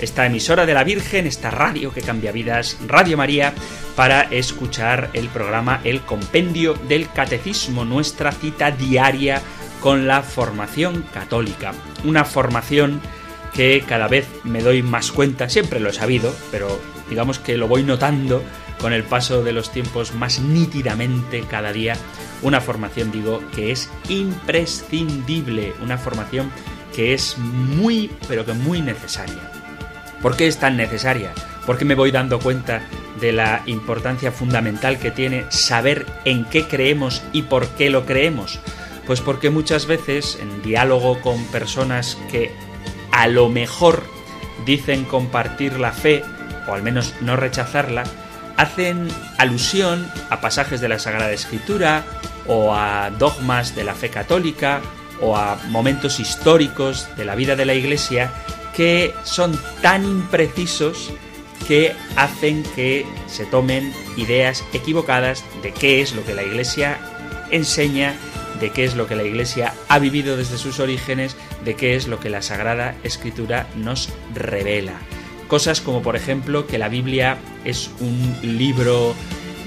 esta emisora de la Virgen, esta radio que cambia vidas, Radio María, para escuchar el programa El Compendio del Catecismo, nuestra cita diaria con la formación católica. Una formación que cada vez me doy más cuenta, siempre lo he sabido, pero digamos que lo voy notando con el paso de los tiempos más nítidamente cada día. Una formación, digo, que es imprescindible, una formación que es muy, pero que muy necesaria. ¿Por qué es tan necesaria? Porque me voy dando cuenta de la importancia fundamental que tiene saber en qué creemos y por qué lo creemos. Pues porque muchas veces en diálogo con personas que a lo mejor dicen compartir la fe, o al menos no rechazarla, hacen alusión a pasajes de la Sagrada Escritura o a dogmas de la fe católica o a momentos históricos de la vida de la Iglesia que son tan imprecisos que hacen que se tomen ideas equivocadas de qué es lo que la Iglesia enseña, de qué es lo que la Iglesia ha vivido desde sus orígenes, de qué es lo que la Sagrada Escritura nos revela. Cosas como por ejemplo que la Biblia es un libro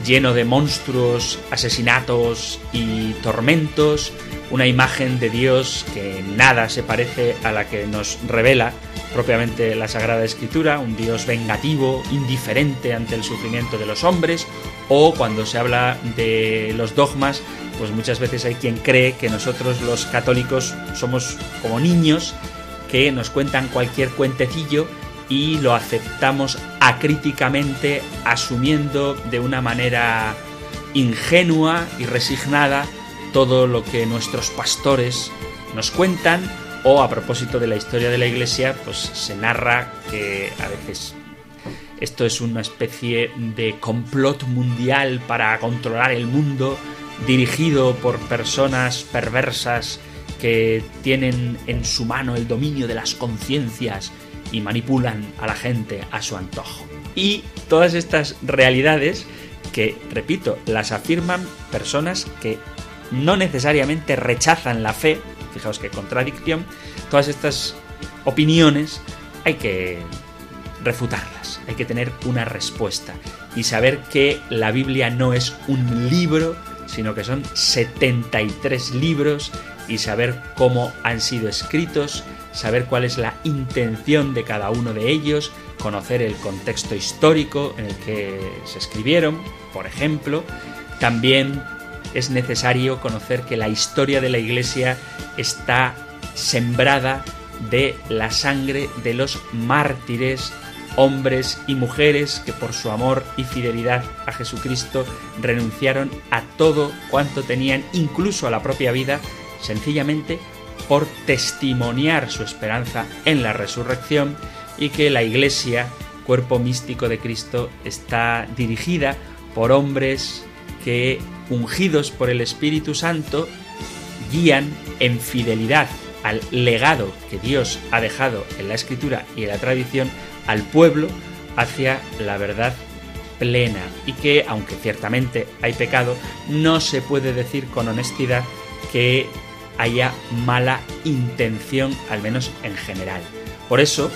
lleno de monstruos, asesinatos y tormentos, una imagen de Dios que nada se parece a la que nos revela propiamente la Sagrada Escritura, un Dios vengativo, indiferente ante el sufrimiento de los hombres, o cuando se habla de los dogmas, pues muchas veces hay quien cree que nosotros los católicos somos como niños que nos cuentan cualquier cuentecillo y lo aceptamos acríticamente, asumiendo de una manera ingenua y resignada todo lo que nuestros pastores nos cuentan o a propósito de la historia de la iglesia pues se narra que a veces esto es una especie de complot mundial para controlar el mundo dirigido por personas perversas que tienen en su mano el dominio de las conciencias y manipulan a la gente a su antojo. Y todas estas realidades que, repito, las afirman personas que no necesariamente rechazan la fe, fijaos qué contradicción, todas estas opiniones hay que refutarlas, hay que tener una respuesta y saber que la Biblia no es un libro, sino que son 73 libros y saber cómo han sido escritos, saber cuál es la intención de cada uno de ellos, conocer el contexto histórico en el que se escribieron, por ejemplo. También es necesario conocer que la historia de la Iglesia está sembrada de la sangre de los mártires, hombres y mujeres que por su amor y fidelidad a Jesucristo renunciaron a todo cuanto tenían, incluso a la propia vida, sencillamente por testimoniar su esperanza en la resurrección y que la Iglesia, cuerpo místico de Cristo, está dirigida por hombres que, ungidos por el Espíritu Santo, guían en fidelidad al legado que Dios ha dejado en la Escritura y en la tradición al pueblo hacia la verdad plena y que, aunque ciertamente hay pecado, no se puede decir con honestidad que haya mala intención, al menos en general. Por eso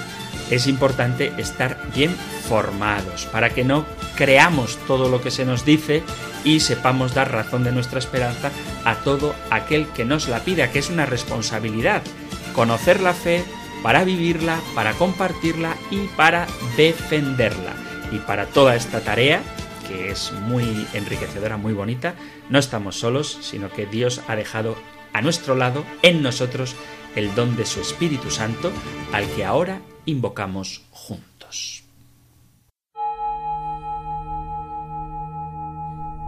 es importante estar bien formados, para que no creamos todo lo que se nos dice y sepamos dar razón de nuestra esperanza a todo aquel que nos la pida, que es una responsabilidad. Conocer la fe para vivirla, para compartirla y para defenderla. Y para toda esta tarea, que es muy enriquecedora, muy bonita, no estamos solos, sino que Dios ha dejado a nuestro lado, en nosotros, el don de su Espíritu Santo, al que ahora invocamos juntos.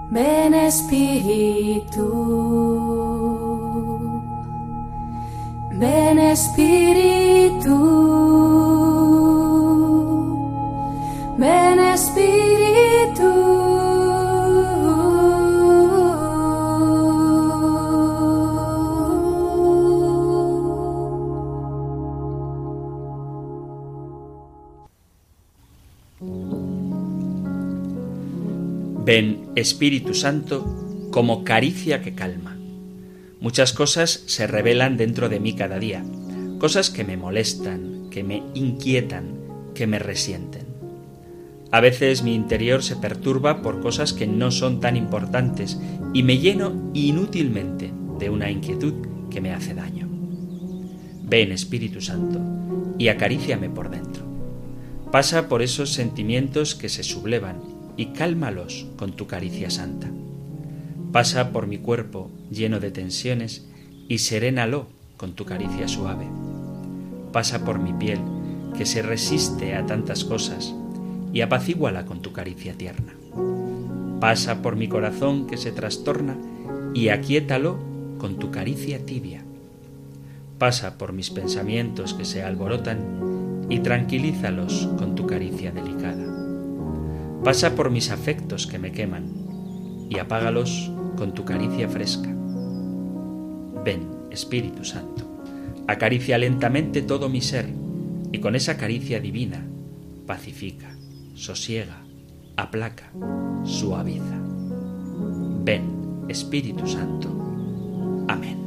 Ven Espíritu, ven Espíritu, ven Espíritu. Ven, Espíritu Santo, como caricia que calma. Muchas cosas se revelan dentro de mí cada día, cosas que me molestan, que me inquietan, que me resienten. A veces mi interior se perturba por cosas que no son tan importantes y me lleno inútilmente de una inquietud que me hace daño. Ven, Espíritu Santo, y acaríciame por dentro. Pasa por esos sentimientos que se sublevan y cálmalos con tu caricia santa. Pasa por mi cuerpo lleno de tensiones y serénalo con tu caricia suave. Pasa por mi piel que se resiste a tantas cosas y apacíguala con tu caricia tierna. Pasa por mi corazón que se trastorna y aquíétalo con tu caricia tibia. Pasa por mis pensamientos que se alborotan y tranquilízalos con tu caricia delicada. Pasa por mis afectos que me queman y apágalos con tu caricia fresca. Ven, Espíritu Santo, acaricia lentamente todo mi ser y con esa caricia divina pacifica, sosiega, aplaca, suaviza. Ven, Espíritu Santo. Amén.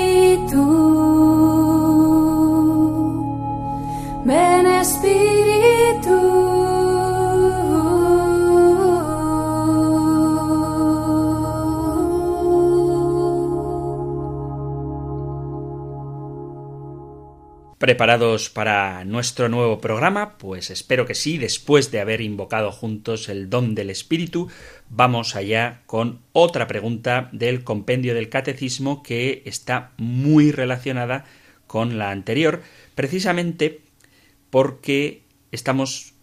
¿Preparados para nuestro nuevo programa? Pues espero que sí, después de haber invocado juntos el don del Espíritu, vamos allá con otra pregunta del compendio del Catecismo que está muy relacionada con la anterior, precisamente porque estamos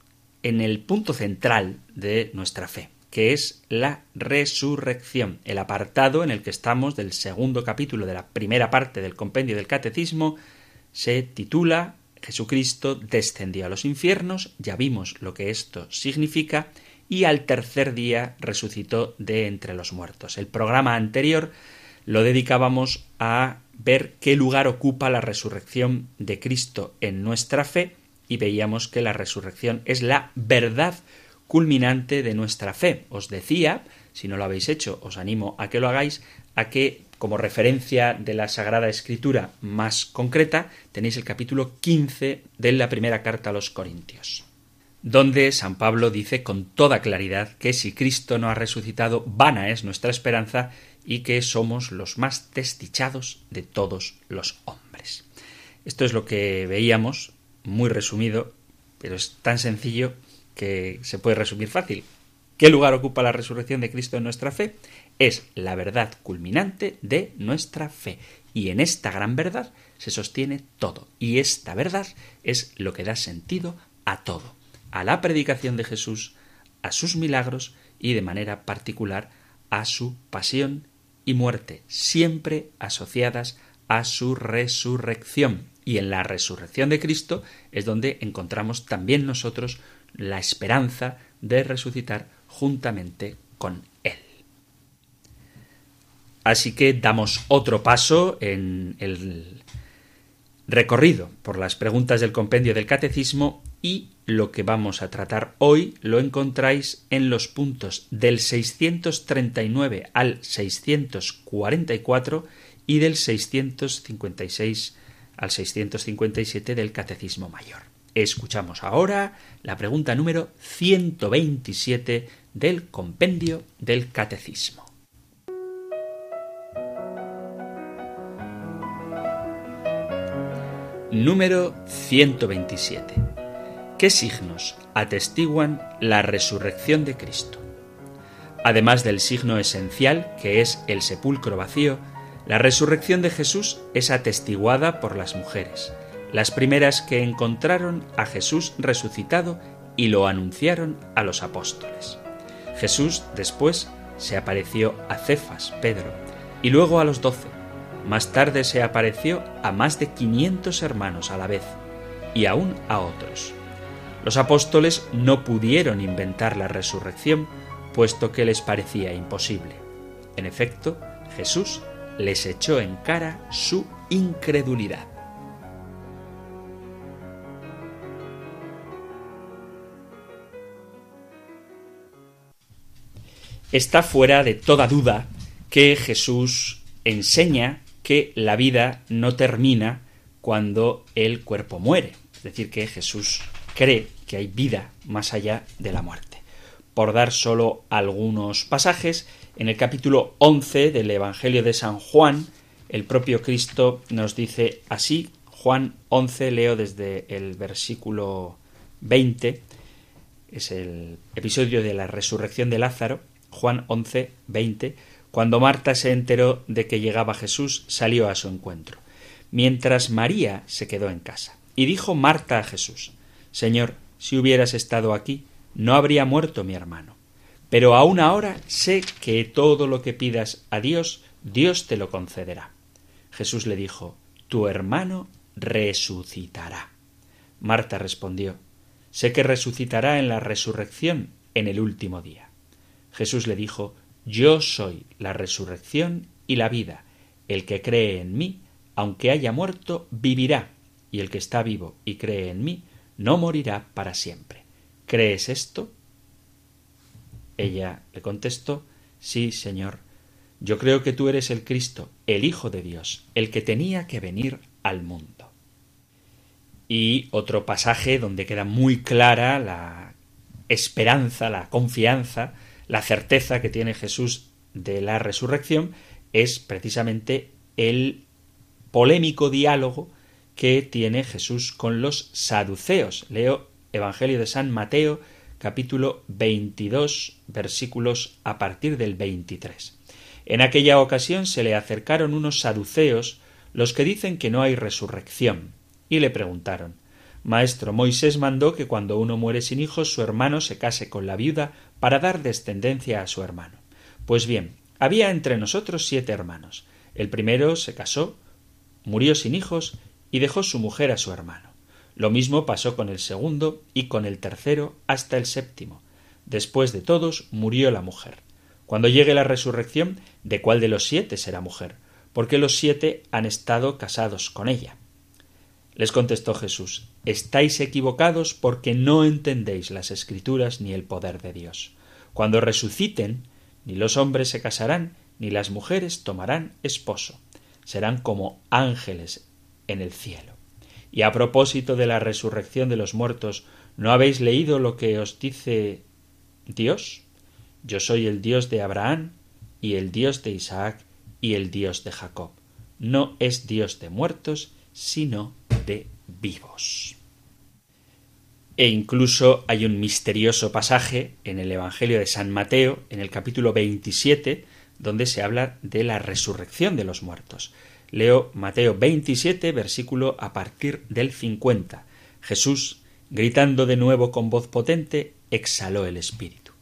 en el punto central de nuestra fe, que es la resurrección, el apartado en el que estamos del segundo capítulo de la primera parte del compendio del Catecismo, se titula Jesucristo descendió a los infiernos, ya vimos lo que esto significa, y al tercer día resucitó de entre los muertos. El programa anterior lo dedicábamos a ver qué lugar ocupa la resurrección de Cristo en nuestra fe y veíamos que la resurrección es la verdad culminante de nuestra fe. Os decía, si no lo habéis hecho, os animo a que lo hagáis, a que como referencia de la Sagrada Escritura más concreta, tenéis el capítulo 15 de la primera carta a los Corintios, donde San Pablo dice con toda claridad que si Cristo no ha resucitado, vana es nuestra esperanza y que somos los más desdichados de todos los hombres. Esto es lo que veíamos, muy resumido, pero es tan sencillo que se puede resumir fácil. ¿Qué lugar ocupa la resurrección de Cristo en nuestra fe? Es la verdad culminante de nuestra fe. Y en esta gran verdad se sostiene todo. Y esta verdad es lo que da sentido a todo. A la predicación de Jesús, a sus milagros y de manera particular a su pasión y muerte, siempre asociadas a su resurrección. Y en la resurrección de Cristo es donde encontramos también nosotros la esperanza de resucitar juntamente con Él. Así que damos otro paso en el recorrido por las preguntas del compendio del catecismo y lo que vamos a tratar hoy lo encontráis en los puntos del 639 al 644 y del 656 al 657 del Catecismo Mayor. Escuchamos ahora la pregunta número 127 del compendio del Catecismo. Número 127. ¿Qué signos atestiguan la resurrección de Cristo? Además del signo esencial, que es el sepulcro vacío, la resurrección de Jesús es atestiguada por las mujeres, las primeras que encontraron a Jesús resucitado y lo anunciaron a los apóstoles. Jesús después se apareció a Cefas, Pedro, y luego a los doce. Más tarde se apareció a más de quinientos hermanos a la vez, y aún a otros. Los apóstoles no pudieron inventar la resurrección, puesto que les parecía imposible. En efecto, Jesús les echó en cara su incredulidad. Está fuera de toda duda que Jesús enseña que la vida no termina cuando el cuerpo muere. Es decir, que Jesús cree que hay vida más allá de la muerte. Por dar solo algunos pasajes, en el capítulo 11 del Evangelio de San Juan, el propio Cristo nos dice así, Juan 11, leo desde el versículo 20, es el episodio de la resurrección de Lázaro, Juan 11, 20, cuando Marta se enteró de que llegaba Jesús, salió a su encuentro, mientras María se quedó en casa. Y dijo Marta a Jesús, Señor, si hubieras estado aquí, no habría muerto mi hermano. Pero aún ahora sé que todo lo que pidas a Dios, Dios te lo concederá. Jesús le dijo, Tu hermano resucitará. Marta respondió, Sé que resucitará en la resurrección en el último día. Jesús le dijo, Yo soy la resurrección y la vida. El que cree en mí, aunque haya muerto, vivirá, y el que está vivo y cree en mí, no morirá para siempre. ¿Crees esto? Ella le contestó Sí, Señor. Yo creo que tú eres el Cristo, el Hijo de Dios, el que tenía que venir al mundo. Y otro pasaje donde queda muy clara la esperanza, la confianza, la certeza que tiene Jesús de la resurrección es precisamente el polémico diálogo que tiene Jesús con los saduceos. Leo Evangelio de San Mateo, capítulo 22, versículos a partir del 23. En aquella ocasión se le acercaron unos saduceos, los que dicen que no hay resurrección, y le preguntaron Maestro, Moisés mandó que cuando uno muere sin hijos, su hermano se case con la viuda para dar descendencia a su hermano. Pues bien, había entre nosotros siete hermanos. El primero se casó, murió sin hijos, y dejó su mujer a su hermano. Lo mismo pasó con el segundo y con el tercero hasta el séptimo. Después de todos murió la mujer. Cuando llegue la resurrección, ¿de cuál de los siete será mujer? Porque los siete han estado casados con ella. Les contestó Jesús Estáis equivocados porque no entendéis las escrituras ni el poder de Dios. Cuando resuciten, ni los hombres se casarán, ni las mujeres tomarán esposo. Serán como ángeles en el cielo. Y a propósito de la resurrección de los muertos, ¿no habéis leído lo que os dice Dios? Yo soy el Dios de Abraham, y el Dios de Isaac, y el Dios de Jacob. No es Dios de muertos, sino vivos. E incluso hay un misterioso pasaje en el Evangelio de San Mateo, en el capítulo 27, donde se habla de la resurrección de los muertos. Leo Mateo 27, versículo a partir del 50. Jesús, gritando de nuevo con voz potente, exhaló el espíritu.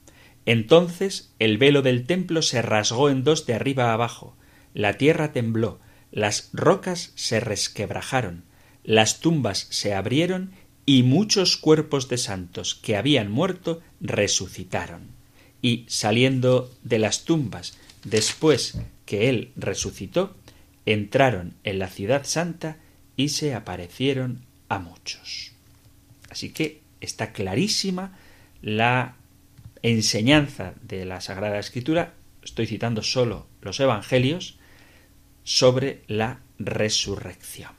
Entonces el velo del templo se rasgó en dos de arriba a abajo, la tierra tembló, las rocas se resquebrajaron, las tumbas se abrieron y muchos cuerpos de santos que habían muerto resucitaron. Y saliendo de las tumbas después que él resucitó, entraron en la ciudad santa y se aparecieron a muchos. Así que está clarísima la enseñanza de la Sagrada Escritura, estoy citando solo los Evangelios, sobre la resurrección.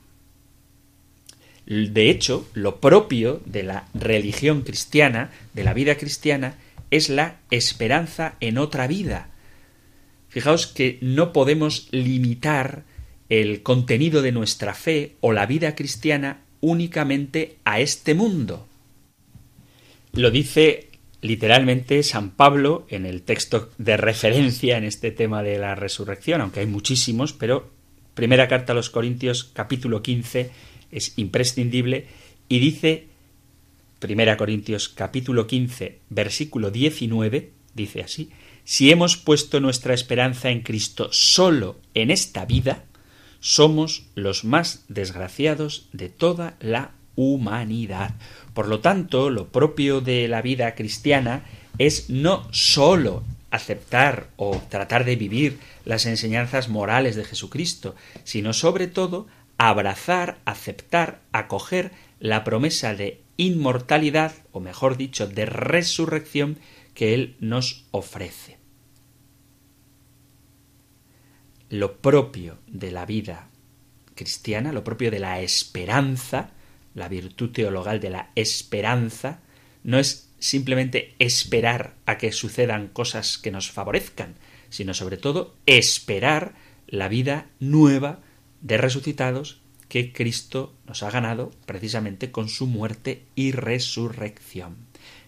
De hecho, lo propio de la religión cristiana, de la vida cristiana, es la esperanza en otra vida. Fijaos que no podemos limitar el contenido de nuestra fe o la vida cristiana únicamente a este mundo. Lo dice literalmente San Pablo en el texto de referencia en este tema de la resurrección, aunque hay muchísimos, pero primera carta a los Corintios capítulo 15 es imprescindible y dice primera Corintios capítulo 15 versículo 19 dice así si hemos puesto nuestra esperanza en Cristo solo en esta vida somos los más desgraciados de toda la humanidad. Por lo tanto, lo propio de la vida cristiana es no sólo aceptar o tratar de vivir las enseñanzas morales de Jesucristo, sino sobre todo abrazar, aceptar, acoger la promesa de inmortalidad, o mejor dicho, de resurrección que Él nos ofrece. Lo propio de la vida cristiana, lo propio de la esperanza, la virtud teologal de la esperanza, no es simplemente esperar a que sucedan cosas que nos favorezcan, sino sobre todo esperar la vida nueva de resucitados que Cristo nos ha ganado precisamente con su muerte y resurrección.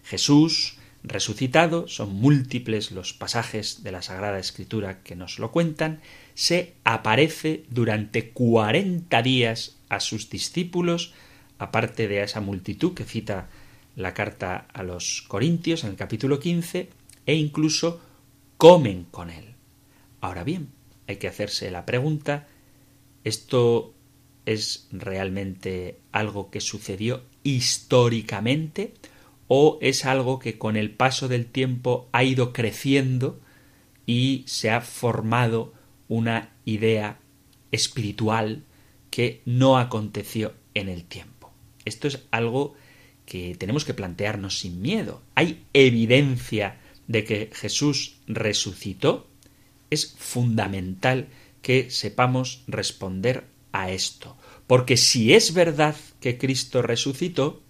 Jesús, resucitado, son múltiples los pasajes de la Sagrada Escritura que nos lo cuentan, se aparece durante cuarenta días a sus discípulos, aparte de esa multitud que cita la carta a los Corintios en el capítulo 15, e incluso comen con él. Ahora bien, hay que hacerse la pregunta, ¿esto es realmente algo que sucedió históricamente o es algo que con el paso del tiempo ha ido creciendo y se ha formado una idea espiritual que no aconteció en el tiempo. Esto es algo que tenemos que plantearnos sin miedo. Hay evidencia de que Jesús resucitó. Es fundamental que sepamos responder a esto. Porque si es verdad que Cristo resucitó,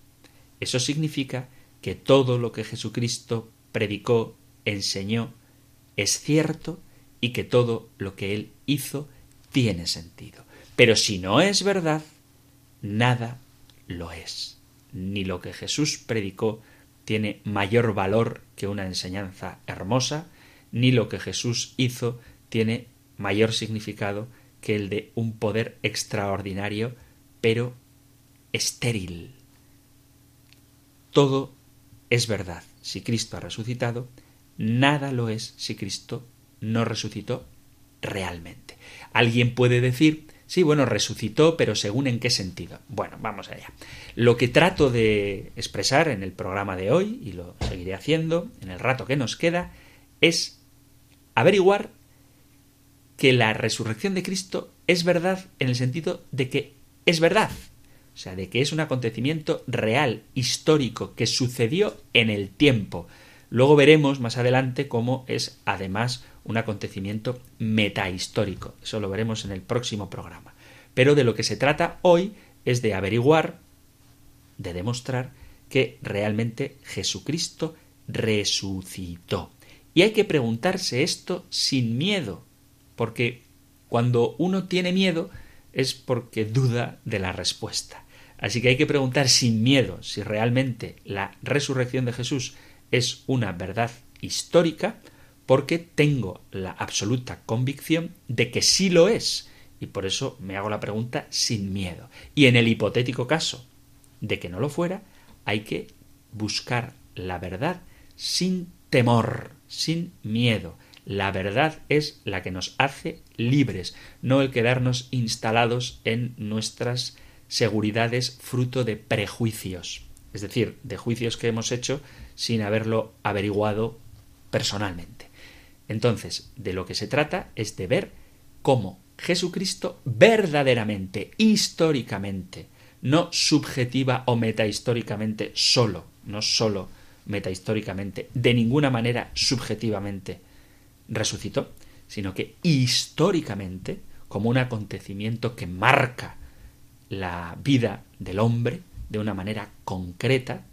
eso significa que todo lo que Jesucristo predicó, enseñó, es cierto y que todo lo que él hizo tiene sentido. Pero si no es verdad, nada lo es. Ni lo que Jesús predicó tiene mayor valor que una enseñanza hermosa, ni lo que Jesús hizo tiene mayor significado que el de un poder extraordinario, pero estéril. Todo es verdad si Cristo ha resucitado, nada lo es si Cristo no resucitó realmente. Alguien puede decir, sí, bueno, resucitó, pero según en qué sentido. Bueno, vamos allá. Lo que trato de expresar en el programa de hoy, y lo seguiré haciendo en el rato que nos queda, es averiguar que la resurrección de Cristo es verdad en el sentido de que es verdad. O sea, de que es un acontecimiento real, histórico, que sucedió en el tiempo. Luego veremos más adelante cómo es además un acontecimiento metahistórico. Eso lo veremos en el próximo programa. Pero de lo que se trata hoy es de averiguar, de demostrar que realmente Jesucristo resucitó. Y hay que preguntarse esto sin miedo, porque cuando uno tiene miedo es porque duda de la respuesta. Así que hay que preguntar sin miedo si realmente la resurrección de Jesús es una verdad histórica porque tengo la absoluta convicción de que sí lo es, y por eso me hago la pregunta sin miedo. Y en el hipotético caso de que no lo fuera, hay que buscar la verdad sin temor, sin miedo. La verdad es la que nos hace libres, no el quedarnos instalados en nuestras seguridades fruto de prejuicios, es decir, de juicios que hemos hecho sin haberlo averiguado personalmente. Entonces, de lo que se trata es de ver cómo Jesucristo verdaderamente, históricamente, no subjetiva o metahistóricamente solo, no solo metahistóricamente, de ninguna manera subjetivamente resucitó, sino que históricamente, como un acontecimiento que marca la vida del hombre de una manera concreta,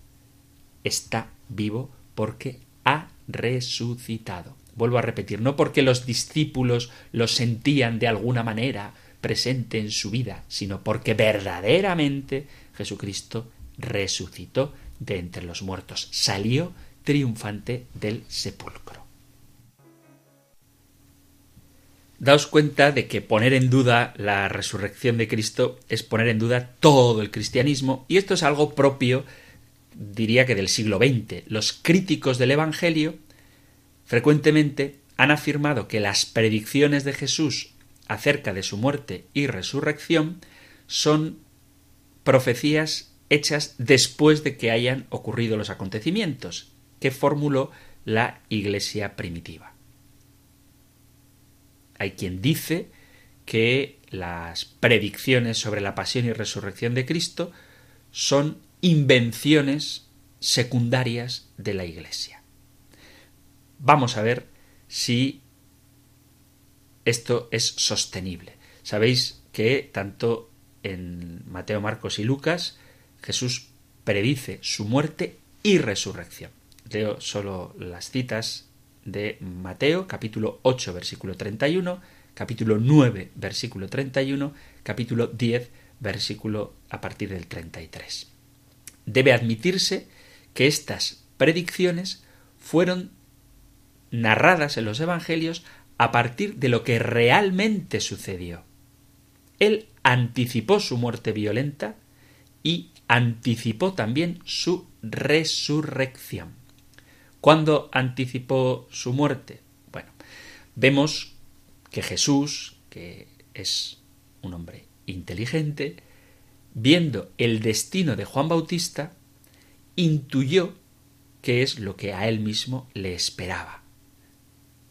está vivo porque ha resucitado. Vuelvo a repetir, no porque los discípulos lo sentían de alguna manera presente en su vida, sino porque verdaderamente Jesucristo resucitó de entre los muertos, salió triunfante del sepulcro. Daos cuenta de que poner en duda la resurrección de Cristo es poner en duda todo el cristianismo, y esto es algo propio, diría que del siglo XX. Los críticos del Evangelio frecuentemente han afirmado que las predicciones de Jesús acerca de su muerte y resurrección son profecías hechas después de que hayan ocurrido los acontecimientos que formuló la Iglesia primitiva. Hay quien dice que las predicciones sobre la pasión y resurrección de Cristo son invenciones secundarias de la Iglesia. Vamos a ver si esto es sostenible. Sabéis que tanto en Mateo, Marcos y Lucas Jesús predice su muerte y resurrección. Leo solo las citas de Mateo, capítulo 8, versículo 31, capítulo 9, versículo 31, capítulo 10, versículo a partir del 33. Debe admitirse que estas predicciones fueron narradas en los Evangelios a partir de lo que realmente sucedió. Él anticipó su muerte violenta y anticipó también su resurrección. ¿Cuándo anticipó su muerte? Bueno, vemos que Jesús, que es un hombre inteligente, viendo el destino de Juan Bautista, intuyó qué es lo que a él mismo le esperaba.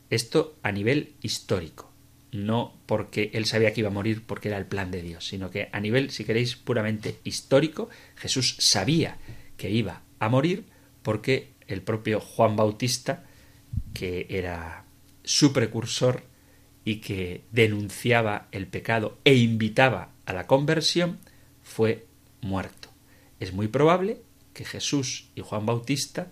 Esto a nivel histórico, no porque él sabía que iba a morir porque era el plan de Dios, sino que a nivel, si queréis, puramente histórico, Jesús sabía que iba a morir porque el propio Juan Bautista, que era su precursor y que denunciaba el pecado e invitaba a la conversión, fue muerto. Es muy probable que Jesús y Juan Bautista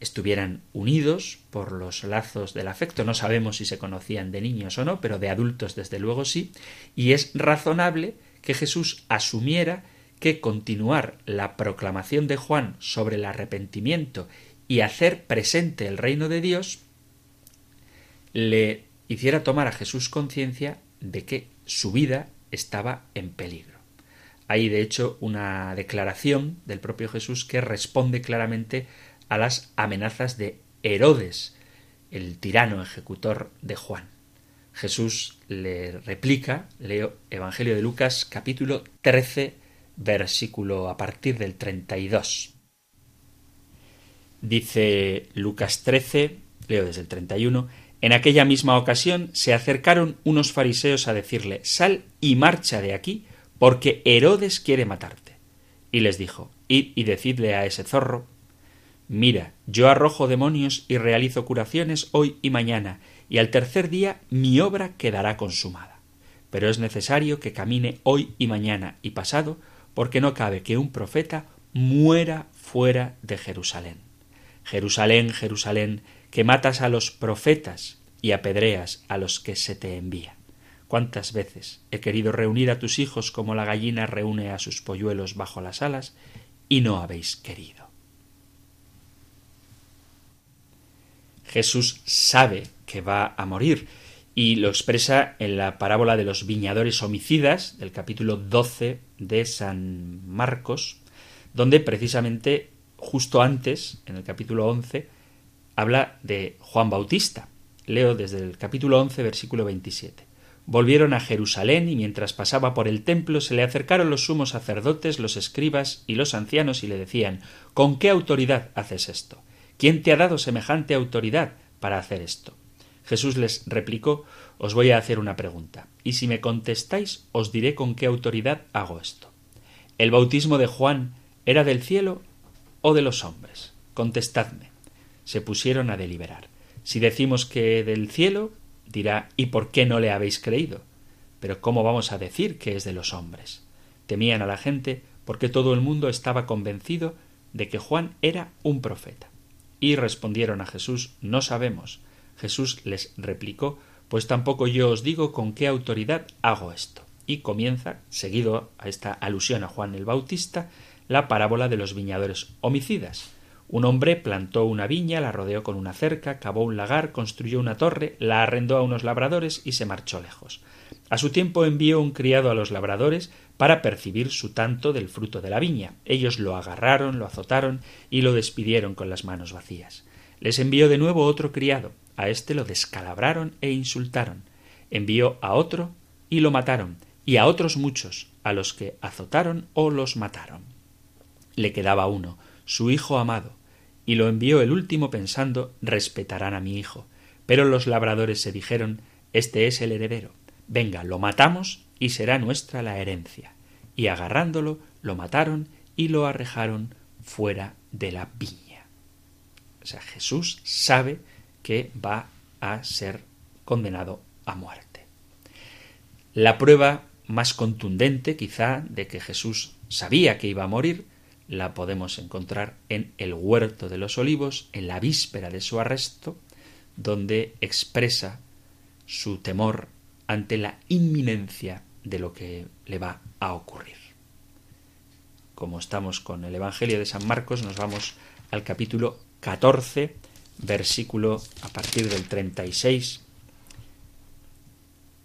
estuvieran unidos por los lazos del afecto. No sabemos si se conocían de niños o no, pero de adultos desde luego sí, y es razonable que Jesús asumiera que continuar la proclamación de Juan sobre el arrepentimiento y hacer presente el reino de Dios le hiciera tomar a Jesús conciencia de que su vida estaba en peligro. Hay de hecho una declaración del propio Jesús que responde claramente a las amenazas de Herodes, el tirano ejecutor de Juan. Jesús le replica, leo Evangelio de Lucas capítulo 13, versículo a partir del 32. Dice Lucas 13, leo desde el 31, en aquella misma ocasión se acercaron unos fariseos a decirle, sal y marcha de aquí, porque Herodes quiere matarte. Y les dijo, id y decidle a ese zorro, Mira, yo arrojo demonios y realizo curaciones hoy y mañana, y al tercer día mi obra quedará consumada. Pero es necesario que camine hoy y mañana y pasado, porque no cabe que un profeta muera fuera de Jerusalén. Jerusalén, Jerusalén, que matas a los profetas y apedreas a los que se te envían. ¿Cuántas veces he querido reunir a tus hijos como la gallina reúne a sus polluelos bajo las alas, y no habéis querido? Jesús sabe que va a morir y lo expresa en la parábola de los viñadores homicidas del capítulo 12 de San Marcos, donde precisamente justo antes, en el capítulo 11, habla de Juan Bautista. Leo desde el capítulo 11, versículo 27. Volvieron a Jerusalén y mientras pasaba por el templo se le acercaron los sumos sacerdotes, los escribas y los ancianos y le decían ¿Con qué autoridad haces esto? ¿Quién te ha dado semejante autoridad para hacer esto? Jesús les replicó Os voy a hacer una pregunta, y si me contestáis os diré con qué autoridad hago esto. ¿El bautismo de Juan era del cielo o de los hombres? Contestadme. Se pusieron a deliberar. Si decimos que del cielo, dirá ¿y por qué no le habéis creído? Pero ¿cómo vamos a decir que es de los hombres? Temían a la gente porque todo el mundo estaba convencido de que Juan era un profeta. Y respondieron a Jesús No sabemos. Jesús les replicó Pues tampoco yo os digo con qué autoridad hago esto. Y comienza, seguido a esta alusión a Juan el Bautista, la parábola de los viñadores homicidas. Un hombre plantó una viña, la rodeó con una cerca, cavó un lagar, construyó una torre, la arrendó a unos labradores y se marchó lejos. A su tiempo envió un criado a los labradores para percibir su tanto del fruto de la viña. Ellos lo agarraron, lo azotaron y lo despidieron con las manos vacías. Les envió de nuevo otro criado. A éste lo descalabraron e insultaron. Envió a otro y lo mataron, y a otros muchos, a los que azotaron o los mataron. Le quedaba uno, su hijo amado, y lo envió el último pensando respetarán a mi hijo. Pero los labradores se dijeron Este es el heredero. Venga, lo matamos y será nuestra la herencia. Y agarrándolo, lo mataron y lo arrejaron fuera de la viña. O sea, Jesús sabe que va a ser condenado a muerte. La prueba más contundente, quizá, de que Jesús sabía que iba a morir, la podemos encontrar en el huerto de los olivos, en la víspera de su arresto, donde expresa su temor ante la inminencia de lo que le va a ocurrir. Como estamos con el Evangelio de San Marcos, nos vamos al capítulo 14, versículo a partir del 36,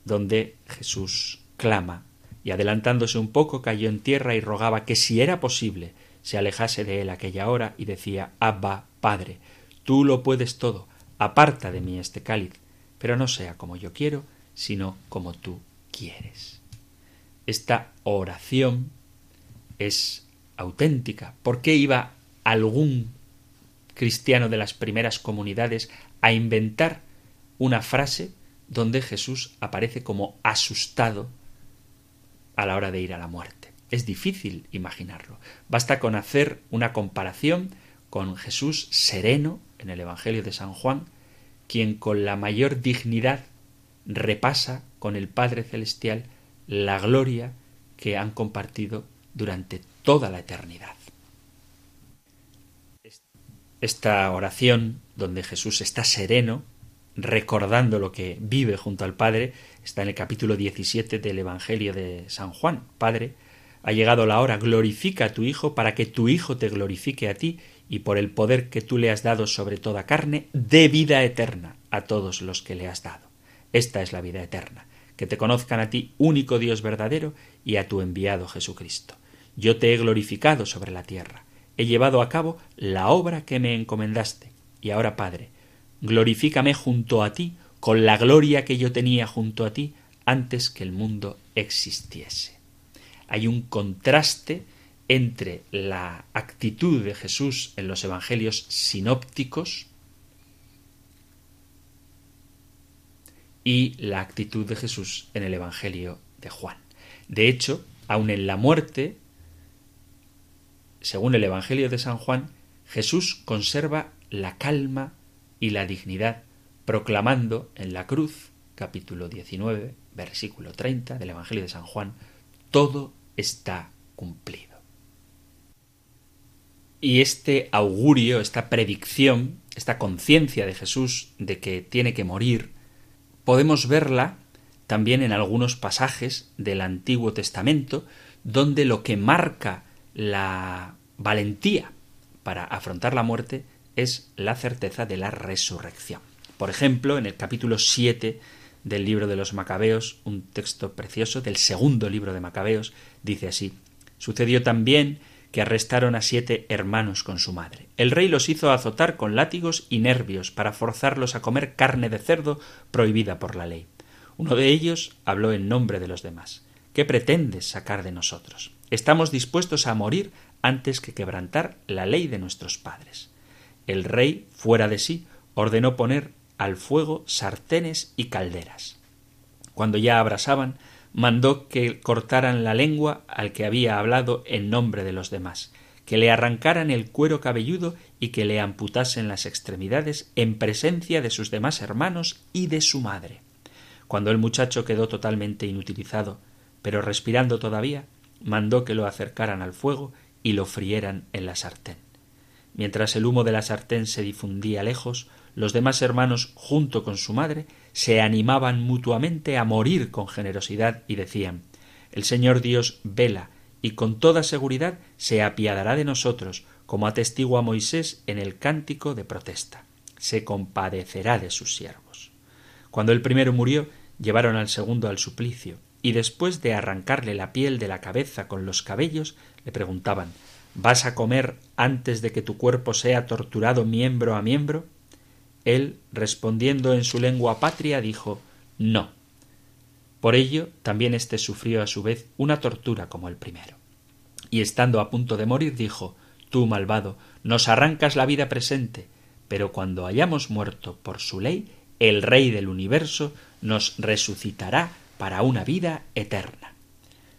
donde Jesús clama y adelantándose un poco cayó en tierra y rogaba que si era posible se alejase de él aquella hora y decía Abba, Padre, tú lo puedes todo, aparta de mí este cáliz, pero no sea como yo quiero, sino como tú quieres. Esta oración es auténtica. ¿Por qué iba algún cristiano de las primeras comunidades a inventar una frase donde Jesús aparece como asustado a la hora de ir a la muerte? Es difícil imaginarlo. Basta con hacer una comparación con Jesús sereno en el Evangelio de San Juan, quien con la mayor dignidad repasa con el Padre Celestial la gloria que han compartido durante toda la eternidad. Esta oración, donde Jesús está sereno, recordando lo que vive junto al Padre, está en el capítulo 17 del Evangelio de San Juan. Padre, ha llegado la hora, glorifica a tu Hijo para que tu Hijo te glorifique a ti y por el poder que tú le has dado sobre toda carne, dé vida eterna a todos los que le has dado. Esta es la vida eterna, que te conozcan a ti, único Dios verdadero, y a tu enviado Jesucristo. Yo te he glorificado sobre la tierra, he llevado a cabo la obra que me encomendaste, y ahora, Padre, glorifícame junto a ti, con la gloria que yo tenía junto a ti antes que el mundo existiese. Hay un contraste entre la actitud de Jesús en los evangelios sinópticos y la actitud de Jesús en el evangelio de Juan. De hecho, aun en la muerte, según el evangelio de San Juan, Jesús conserva la calma y la dignidad, proclamando en la cruz, capítulo 19, versículo 30 del evangelio de San Juan, todo está cumplido. Y este augurio, esta predicción, esta conciencia de Jesús de que tiene que morir, podemos verla también en algunos pasajes del Antiguo Testamento, donde lo que marca la valentía para afrontar la muerte es la certeza de la resurrección. Por ejemplo, en el capítulo 7 del libro de los Macabeos, un texto precioso del segundo libro de Macabeos, dice así Sucedió también que arrestaron a siete hermanos con su madre. El rey los hizo azotar con látigos y nervios para forzarlos a comer carne de cerdo prohibida por la ley. Uno de ellos habló en nombre de los demás. ¿Qué pretendes sacar de nosotros? Estamos dispuestos a morir antes que quebrantar la ley de nuestros padres. El rey, fuera de sí, ordenó poner al fuego sartenes y calderas. Cuando ya abrasaban, mandó que cortaran la lengua al que había hablado en nombre de los demás, que le arrancaran el cuero cabelludo y que le amputasen las extremidades en presencia de sus demás hermanos y de su madre. Cuando el muchacho quedó totalmente inutilizado, pero respirando todavía, mandó que lo acercaran al fuego y lo frieran en la sartén. Mientras el humo de la sartén se difundía lejos, los demás hermanos, junto con su madre, se animaban mutuamente a morir con generosidad y decían El Señor Dios vela y con toda seguridad se apiadará de nosotros, como atestigua Moisés en el cántico de protesta. Se compadecerá de sus siervos. Cuando el primero murió, llevaron al segundo al suplicio, y después de arrancarle la piel de la cabeza con los cabellos, le preguntaban ¿Vas a comer antes de que tu cuerpo sea torturado miembro a miembro? Él, respondiendo en su lengua patria, dijo No. Por ello, también éste sufrió a su vez una tortura como el primero. y estando a punto de morir dijo Tú, malvado, nos arrancas la vida presente, pero cuando hayamos muerto por su ley, el Rey del universo nos resucitará para una vida eterna.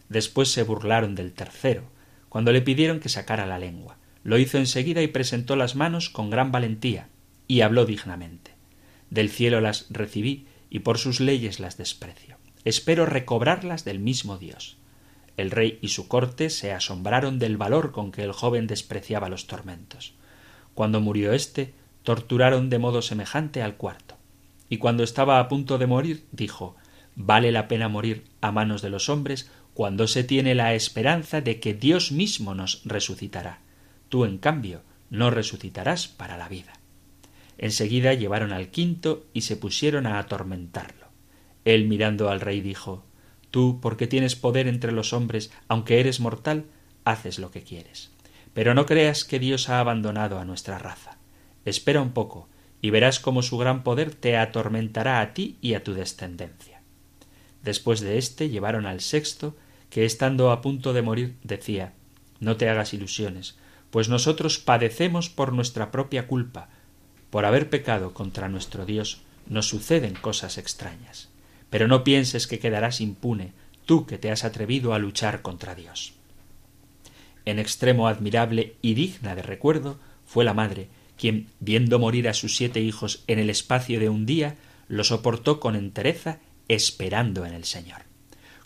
Después se burlaron del tercero, cuando le pidieron que sacara la lengua. Lo hizo enseguida y presentó las manos con gran valentía, y habló dignamente. Del cielo las recibí, y por sus leyes las desprecio. Espero recobrarlas del mismo Dios. El rey y su corte se asombraron del valor con que el joven despreciaba los tormentos. Cuando murió éste, torturaron de modo semejante al cuarto. Y cuando estaba a punto de morir, dijo Vale la pena morir a manos de los hombres cuando se tiene la esperanza de que Dios mismo nos resucitará. Tú, en cambio, no resucitarás para la vida. Enseguida llevaron al quinto y se pusieron a atormentarlo. Él mirando al rey dijo Tú, porque tienes poder entre los hombres, aunque eres mortal, haces lo que quieres. Pero no creas que Dios ha abandonado a nuestra raza. Espera un poco, y verás cómo su gran poder te atormentará a ti y a tu descendencia. Después de éste llevaron al sexto, que estando a punto de morir decía No te hagas ilusiones, pues nosotros padecemos por nuestra propia culpa. Por haber pecado contra nuestro Dios nos suceden cosas extrañas pero no pienses que quedarás impune tú que te has atrevido a luchar contra Dios. En extremo admirable y digna de recuerdo fue la madre, quien, viendo morir a sus siete hijos en el espacio de un día, lo soportó con entereza, esperando en el Señor.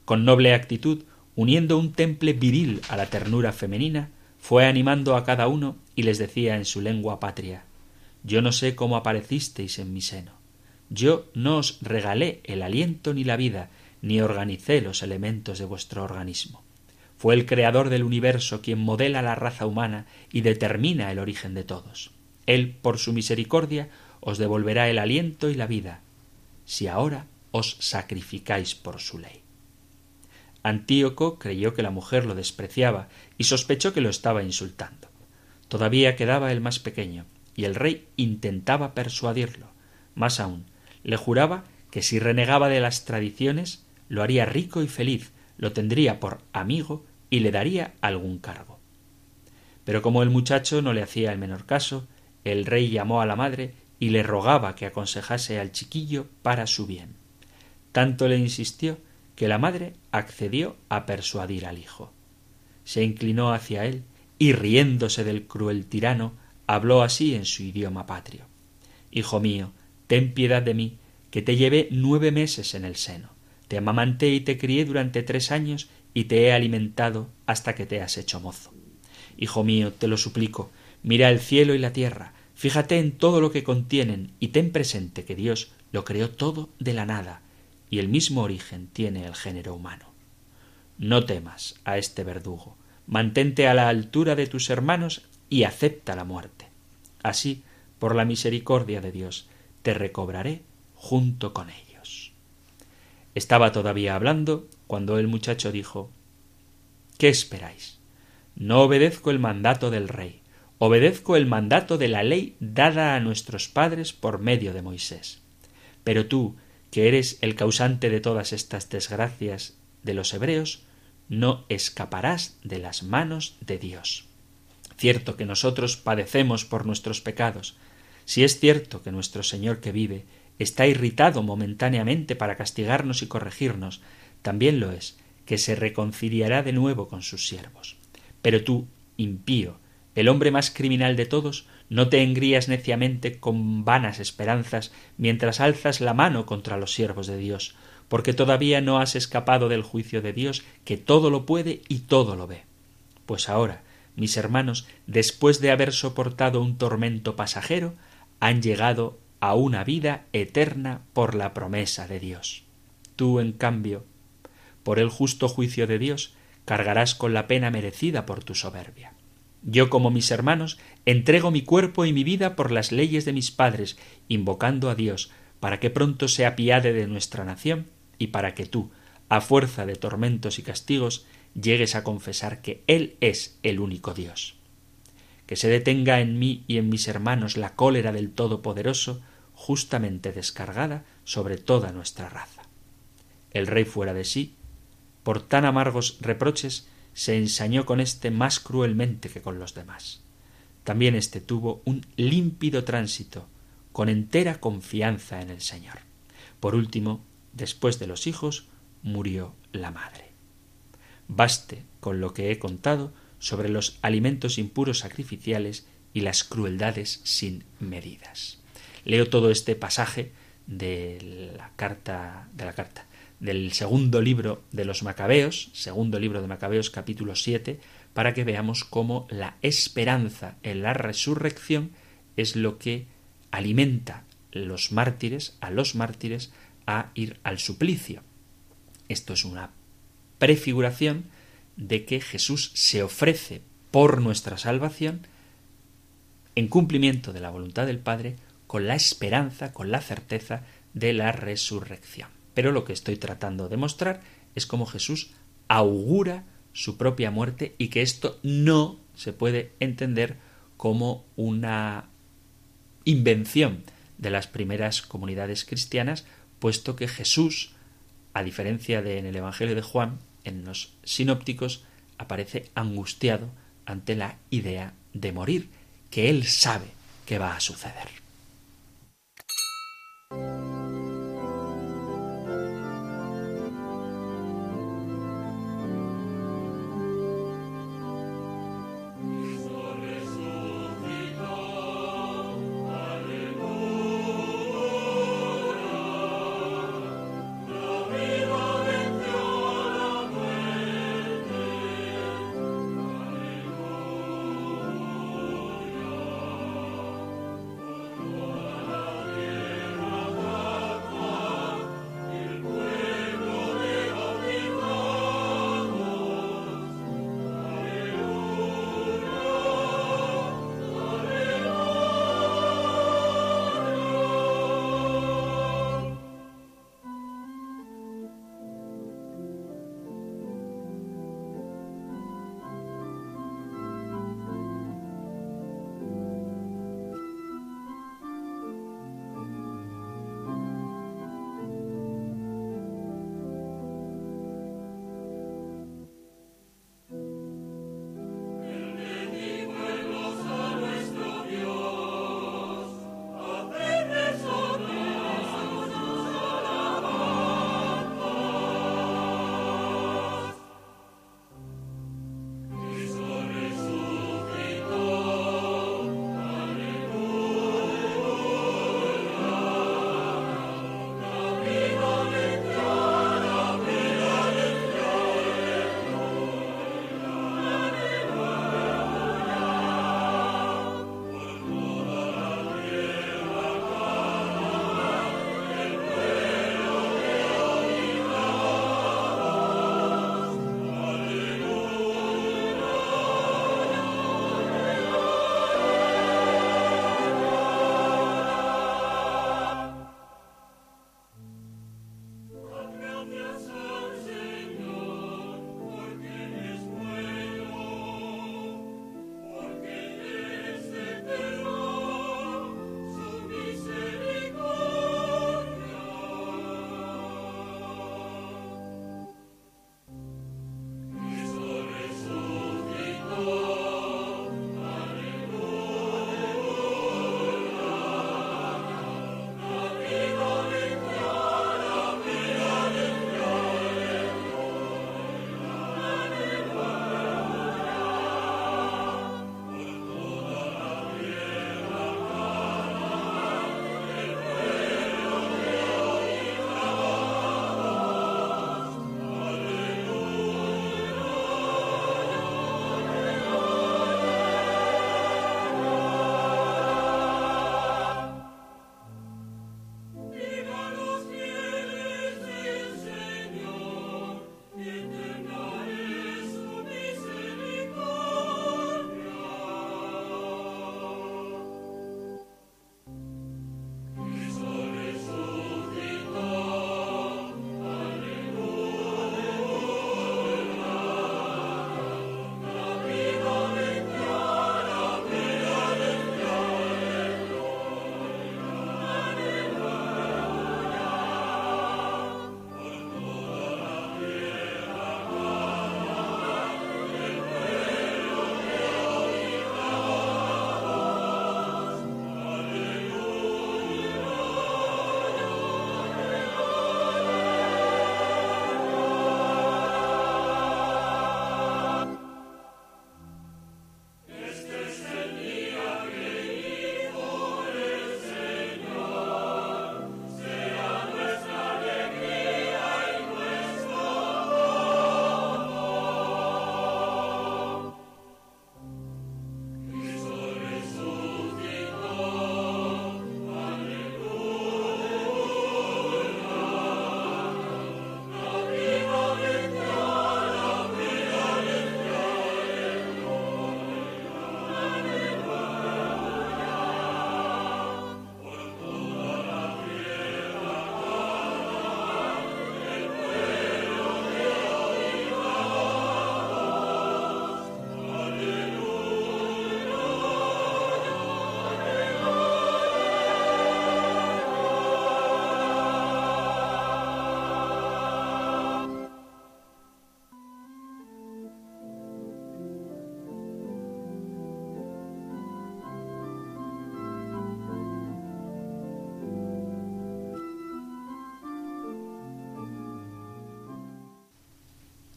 Con noble actitud, uniendo un temple viril a la ternura femenina, fue animando a cada uno y les decía en su lengua patria Yo no sé cómo aparecisteis en mi seno yo no os regalé el aliento ni la vida, ni organicé los elementos de vuestro organismo. Fue el Creador del universo quien modela la raza humana y determina el origen de todos. Él, por su misericordia, os devolverá el aliento y la vida, si ahora os sacrificáis por su ley. Antíoco creyó que la mujer lo despreciaba y sospechó que lo estaba insultando. Todavía quedaba el más pequeño, y el rey intentaba persuadirlo. Más aún, le juraba que si renegaba de las tradiciones lo haría rico y feliz, lo tendría por amigo y le daría algún cargo. Pero como el muchacho no le hacía el menor caso, el rey llamó a la madre y le rogaba que aconsejase al chiquillo para su bien. Tanto le insistió que la madre accedió a persuadir al hijo. Se inclinó hacia él y riéndose del cruel tirano, habló así en su idioma patrio. Hijo mío, ten piedad de mí, que te llevé nueve meses en el seno. Te amamanté y te crié durante tres años y te he alimentado hasta que te has hecho mozo. Hijo mío, te lo suplico, mira el cielo y la tierra, fíjate en todo lo que contienen y ten presente que Dios lo creó todo de la nada y el mismo origen tiene el género humano. No temas a este verdugo, mantente a la altura de tus hermanos y acepta la muerte. Así, por la misericordia de Dios, te recobraré junto con ellos. Estaba todavía hablando cuando el muchacho dijo ¿Qué esperáis? No obedezco el mandato del rey, obedezco el mandato de la ley dada a nuestros padres por medio de Moisés. Pero tú, que eres el causante de todas estas desgracias de los hebreos, no escaparás de las manos de Dios. Cierto que nosotros padecemos por nuestros pecados, si es cierto que nuestro Señor que vive está irritado momentáneamente para castigarnos y corregirnos, también lo es que se reconciliará de nuevo con sus siervos. Pero tú, impío, el hombre más criminal de todos, no te engrías neciamente con vanas esperanzas mientras alzas la mano contra los siervos de Dios, porque todavía no has escapado del juicio de Dios, que todo lo puede y todo lo ve. Pues ahora, mis hermanos, después de haber soportado un tormento pasajero, han llegado a una vida eterna por la promesa de Dios. Tú, en cambio, por el justo juicio de Dios, cargarás con la pena merecida por tu soberbia. Yo, como mis hermanos, entrego mi cuerpo y mi vida por las leyes de mis padres, invocando a Dios, para que pronto se apiade de nuestra nación y para que tú, a fuerza de tormentos y castigos, llegues a confesar que Él es el único Dios que se detenga en mí y en mis hermanos la cólera del Todopoderoso, justamente descargada sobre toda nuestra raza. El rey fuera de sí, por tan amargos reproches, se ensañó con éste más cruelmente que con los demás. También éste tuvo un límpido tránsito, con entera confianza en el Señor. Por último, después de los hijos, murió la madre. Baste con lo que he contado sobre los alimentos impuros sacrificiales y las crueldades sin medidas. Leo todo este pasaje de la carta de la carta del segundo libro de los Macabeos, segundo libro de Macabeos capítulo 7, para que veamos cómo la esperanza en la resurrección es lo que alimenta los mártires, a los mártires, a ir al suplicio. Esto es una prefiguración de que Jesús se ofrece por nuestra salvación en cumplimiento de la voluntad del Padre con la esperanza, con la certeza de la resurrección. Pero lo que estoy tratando de mostrar es cómo Jesús augura su propia muerte y que esto no se puede entender como una invención de las primeras comunidades cristianas, puesto que Jesús, a diferencia de en el Evangelio de Juan, en los sinópticos, aparece angustiado ante la idea de morir, que él sabe que va a suceder.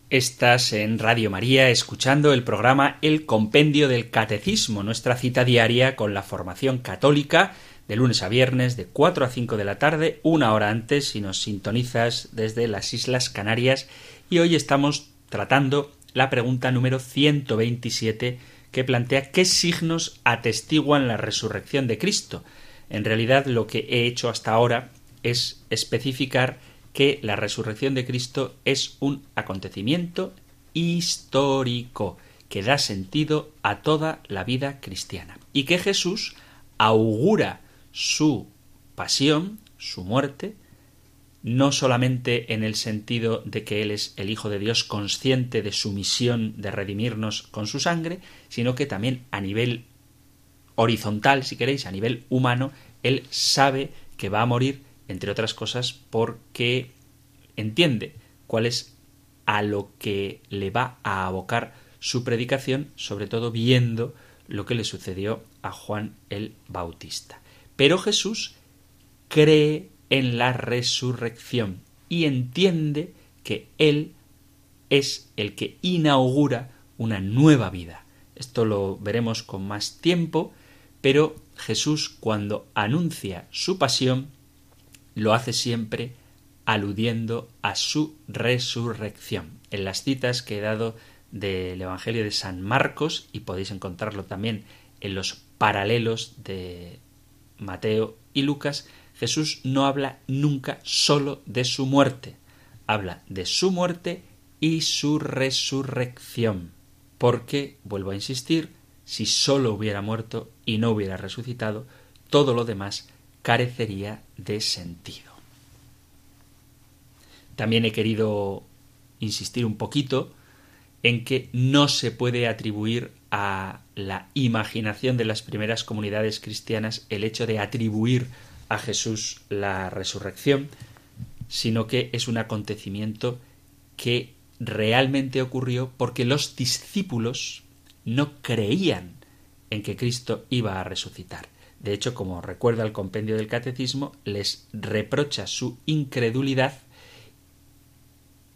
Estás en Radio María escuchando el programa El Compendio del Catecismo, nuestra cita diaria con la formación católica de lunes a viernes de 4 a 5 de la tarde, una hora antes si nos sintonizas desde las Islas Canarias y hoy estamos tratando la pregunta número 127 que plantea qué signos atestiguan la resurrección de Cristo. En realidad lo que he hecho hasta ahora es especificar que la resurrección de Cristo es un acontecimiento histórico que da sentido a toda la vida cristiana y que Jesús augura su pasión, su muerte, no solamente en el sentido de que Él es el Hijo de Dios consciente de su misión de redimirnos con su sangre, sino que también a nivel horizontal, si queréis, a nivel humano, Él sabe que va a morir entre otras cosas porque entiende cuál es a lo que le va a abocar su predicación, sobre todo viendo lo que le sucedió a Juan el Bautista. Pero Jesús cree en la resurrección y entiende que Él es el que inaugura una nueva vida. Esto lo veremos con más tiempo, pero Jesús cuando anuncia su pasión lo hace siempre aludiendo a su resurrección. En las citas que he dado del Evangelio de San Marcos, y podéis encontrarlo también en los paralelos de Mateo y Lucas, Jesús no habla nunca solo de su muerte, habla de su muerte y su resurrección. Porque, vuelvo a insistir, si solo hubiera muerto y no hubiera resucitado, todo lo demás carecería de sentido. También he querido insistir un poquito en que no se puede atribuir a la imaginación de las primeras comunidades cristianas el hecho de atribuir a Jesús la resurrección, sino que es un acontecimiento que realmente ocurrió porque los discípulos no creían en que Cristo iba a resucitar. De hecho, como recuerda el compendio del catecismo, les reprocha su incredulidad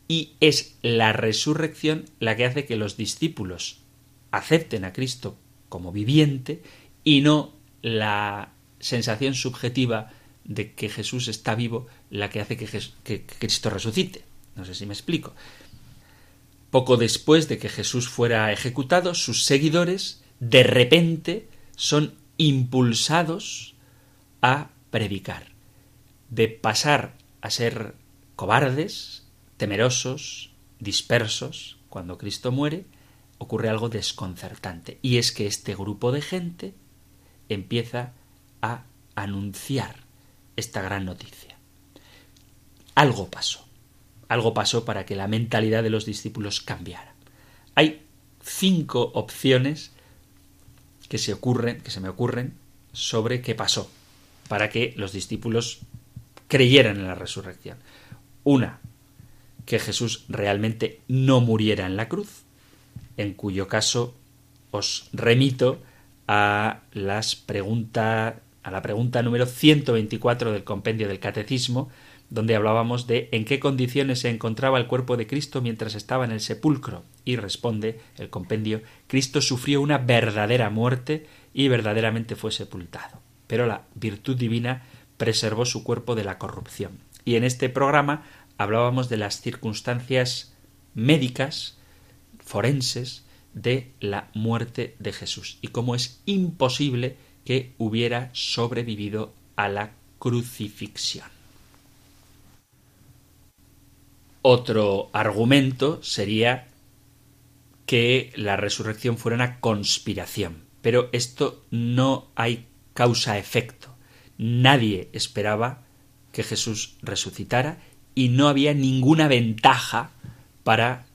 y es la resurrección la que hace que los discípulos acepten a Cristo como viviente y no la sensación subjetiva de que Jesús está vivo la que hace que, que, Cristo resucite. No sé si me explico. Poco después de que Jesús fuera ejecutado, sus seguidores de repente son impulsados a predicar, de pasar a ser cobardes, temerosos, dispersos, cuando Cristo muere, ocurre algo desconcertante, y es que este grupo de gente empieza a anunciar esta gran noticia. Algo pasó, algo pasó para que la mentalidad de los discípulos cambiara. Hay cinco opciones que se ocurren, que se me ocurren sobre qué pasó para que los discípulos creyeran en la resurrección. Una, que Jesús realmente no muriera en la cruz, en cuyo caso os remito a las pregunta, a la pregunta número 124 del compendio del Catecismo, donde hablábamos de en qué condiciones se encontraba el cuerpo de Cristo mientras estaba en el sepulcro. Y responde el compendio, Cristo sufrió una verdadera muerte y verdaderamente fue sepultado. Pero la virtud divina preservó su cuerpo de la corrupción. Y en este programa hablábamos de las circunstancias médicas, forenses, de la muerte de Jesús y cómo es imposible que hubiera sobrevivido a la crucifixión. Otro argumento sería que la resurrección fuera una conspiración. Pero esto no hay causa-efecto. Nadie esperaba que Jesús resucitara y no había ninguna ventaja para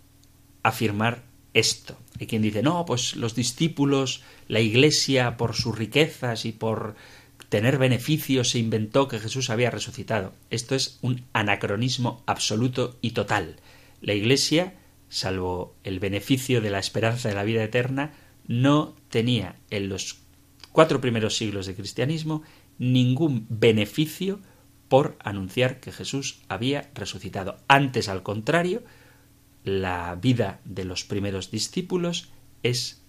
afirmar esto. Hay quien dice, no, pues los discípulos, la Iglesia, por sus riquezas y por tener beneficios se inventó que Jesús había resucitado. Esto es un anacronismo absoluto y total. La Iglesia, salvo el beneficio de la esperanza de la vida eterna, no tenía en los cuatro primeros siglos de cristianismo ningún beneficio por anunciar que Jesús había resucitado. Antes, al contrario, la vida de los primeros discípulos es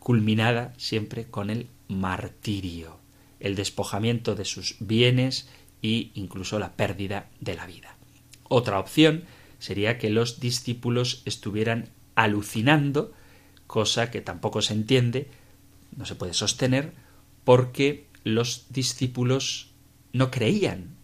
culminada siempre con el martirio, el despojamiento de sus bienes e incluso la pérdida de la vida. Otra opción sería que los discípulos estuvieran alucinando, cosa que tampoco se entiende, no se puede sostener, porque los discípulos no creían.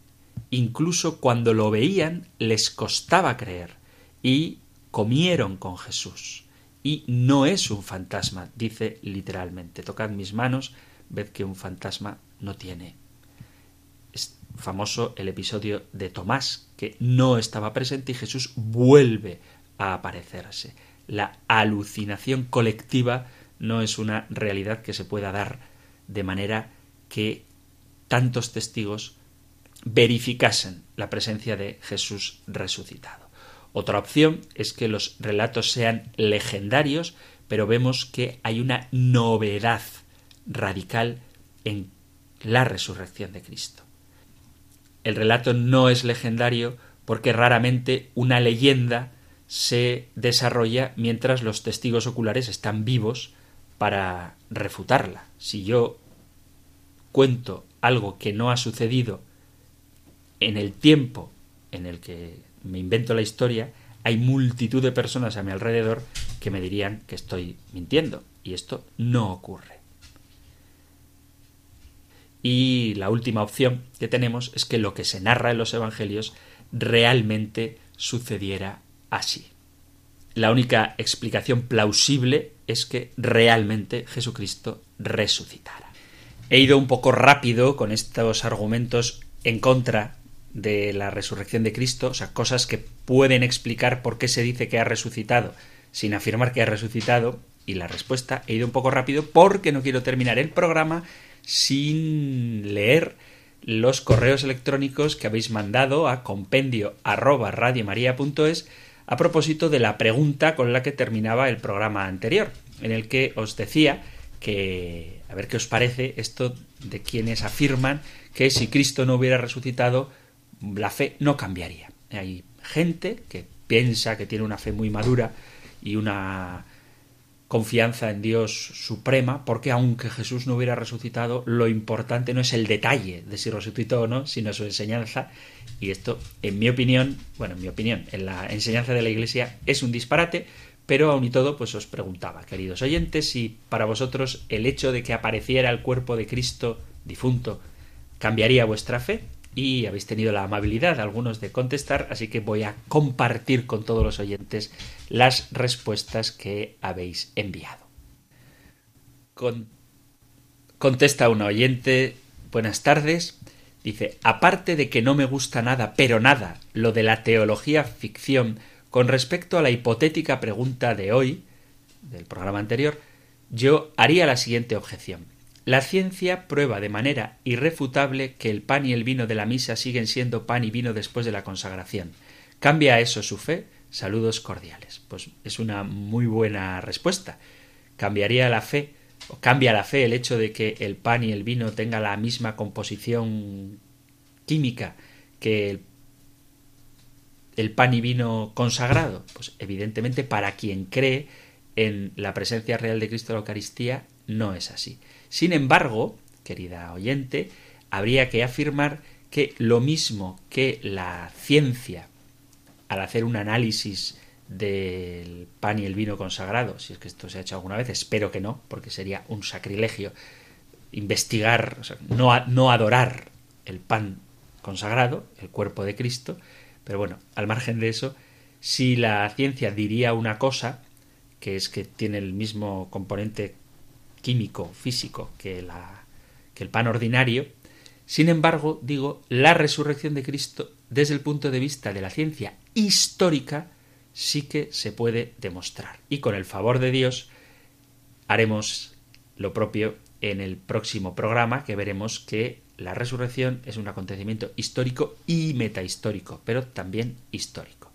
Incluso cuando lo veían les costaba creer y comieron con Jesús. Y no es un fantasma, dice literalmente. Tocad mis manos, ved que un fantasma no tiene. Es famoso el episodio de Tomás, que no estaba presente y Jesús vuelve a aparecerse. La alucinación colectiva no es una realidad que se pueda dar de manera que tantos testigos verificasen la presencia de Jesús resucitado. Otra opción es que los relatos sean legendarios, pero vemos que hay una novedad radical en la resurrección de Cristo. El relato no es legendario porque raramente una leyenda se desarrolla mientras los testigos oculares están vivos para refutarla. Si yo cuento algo que no ha sucedido en el tiempo en el que me invento la historia, hay multitud de personas a mi alrededor que me dirían que estoy mintiendo. Y esto no ocurre. Y la última opción que tenemos es que lo que se narra en los Evangelios realmente sucediera así. La única explicación plausible es que realmente Jesucristo resucitara. He ido un poco rápido con estos argumentos en contra de la resurrección de Cristo, o sea, cosas que pueden explicar por qué se dice que ha resucitado sin afirmar que ha resucitado, y la respuesta he ido un poco rápido porque no quiero terminar el programa sin leer los correos electrónicos que habéis mandado a compendio arroba a propósito de la pregunta con la que terminaba el programa anterior, en el que os decía que a ver qué os parece esto de quienes afirman que si Cristo no hubiera resucitado, la fe no cambiaría. Hay gente que piensa que tiene una fe muy madura y una confianza en Dios suprema, porque aunque Jesús no hubiera resucitado, lo importante no es el detalle de si resucitó o no, sino su enseñanza. Y esto, en mi opinión, bueno, en mi opinión, en la enseñanza de la Iglesia es un disparate, pero aún y todo, pues os preguntaba, queridos oyentes, si para vosotros el hecho de que apareciera el cuerpo de Cristo difunto cambiaría vuestra fe y habéis tenido la amabilidad algunos de contestar, así que voy a compartir con todos los oyentes las respuestas que habéis enviado. Contesta un oyente, buenas tardes. Dice, aparte de que no me gusta nada, pero nada, lo de la teología ficción, con respecto a la hipotética pregunta de hoy, del programa anterior, yo haría la siguiente objeción. La ciencia prueba de manera irrefutable que el pan y el vino de la misa siguen siendo pan y vino después de la consagración. ¿Cambia eso su fe? Saludos cordiales. Pues es una muy buena respuesta. ¿Cambiaría la fe o cambia la fe el hecho de que el pan y el vino tengan la misma composición química que el, el pan y vino consagrado? Pues evidentemente para quien cree en la presencia real de Cristo en la Eucaristía no es así. Sin embargo, querida oyente, habría que afirmar que lo mismo que la ciencia, al hacer un análisis del pan y el vino consagrado, si es que esto se ha hecho alguna vez, espero que no, porque sería un sacrilegio investigar, no, no adorar el pan consagrado, el cuerpo de Cristo, pero bueno, al margen de eso, si la ciencia diría una cosa, que es que tiene el mismo componente químico, físico, que, la, que el pan ordinario. Sin embargo, digo, la resurrección de Cristo, desde el punto de vista de la ciencia histórica, sí que se puede demostrar. Y con el favor de Dios, haremos lo propio en el próximo programa, que veremos que la resurrección es un acontecimiento histórico y metahistórico, pero también histórico.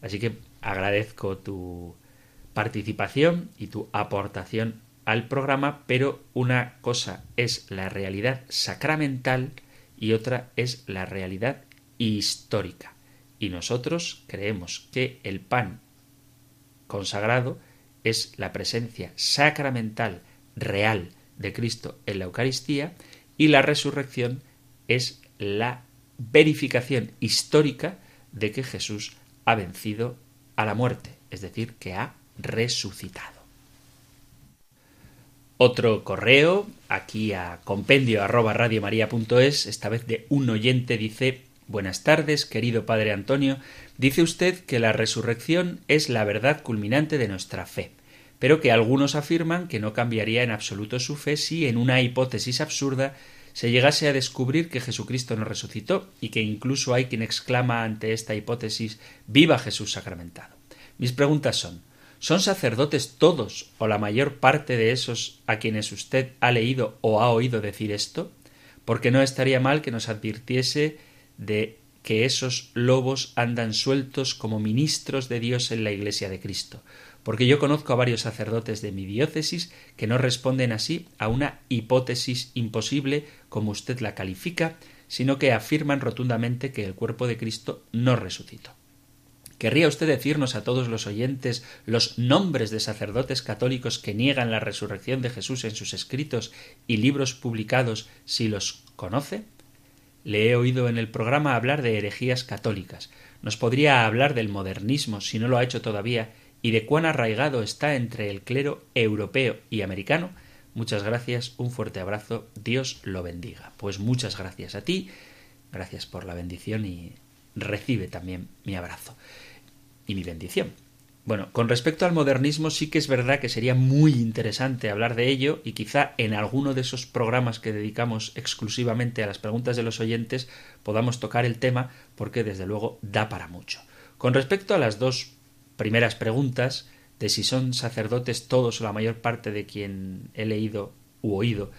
Así que agradezco tu participación y tu aportación al programa, pero una cosa es la realidad sacramental y otra es la realidad histórica. Y nosotros creemos que el pan consagrado es la presencia sacramental real de Cristo en la Eucaristía y la resurrección es la verificación histórica de que Jesús ha vencido a la muerte, es decir, que ha resucitado. Otro correo, aquí a compendio arroba esta vez de un oyente, dice Buenas tardes, querido Padre Antonio. Dice usted que la resurrección es la verdad culminante de nuestra fe, pero que algunos afirman que no cambiaría en absoluto su fe si en una hipótesis absurda se llegase a descubrir que Jesucristo no resucitó y que incluso hay quien exclama ante esta hipótesis Viva Jesús sacramentado. Mis preguntas son ¿Son sacerdotes todos o la mayor parte de esos a quienes usted ha leído o ha oído decir esto? Porque no estaría mal que nos advirtiese de que esos lobos andan sueltos como ministros de Dios en la Iglesia de Cristo, porque yo conozco a varios sacerdotes de mi diócesis que no responden así a una hipótesis imposible como usted la califica, sino que afirman rotundamente que el cuerpo de Cristo no resucitó. ¿Querría usted decirnos a todos los oyentes los nombres de sacerdotes católicos que niegan la resurrección de Jesús en sus escritos y libros publicados si los conoce? Le he oído en el programa hablar de herejías católicas. ¿Nos podría hablar del modernismo, si no lo ha hecho todavía, y de cuán arraigado está entre el clero europeo y americano? Muchas gracias, un fuerte abrazo, Dios lo bendiga. Pues muchas gracias a ti, gracias por la bendición y recibe también mi abrazo y mi bendición. Bueno, con respecto al modernismo sí que es verdad que sería muy interesante hablar de ello y quizá en alguno de esos programas que dedicamos exclusivamente a las preguntas de los oyentes podamos tocar el tema porque desde luego da para mucho. Con respecto a las dos primeras preguntas de si son sacerdotes todos o la mayor parte de quien he leído u oído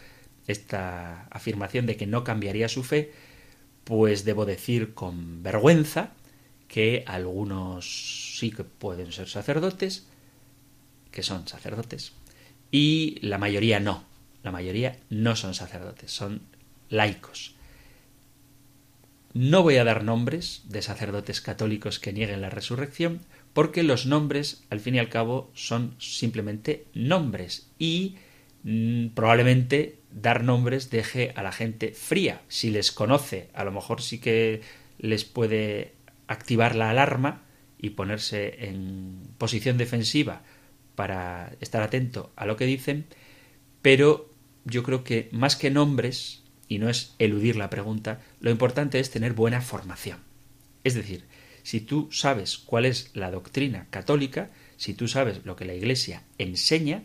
esta afirmación de que no cambiaría su fe, pues debo decir con vergüenza que algunos sí que pueden ser sacerdotes, que son sacerdotes, y la mayoría no. La mayoría no son sacerdotes, son laicos. No voy a dar nombres de sacerdotes católicos que nieguen la resurrección, porque los nombres, al fin y al cabo, son simplemente nombres y mm, probablemente dar nombres deje a la gente fría. Si les conoce, a lo mejor sí que les puede activar la alarma y ponerse en posición defensiva para estar atento a lo que dicen, pero yo creo que más que nombres, y no es eludir la pregunta, lo importante es tener buena formación. Es decir, si tú sabes cuál es la doctrina católica, si tú sabes lo que la Iglesia enseña,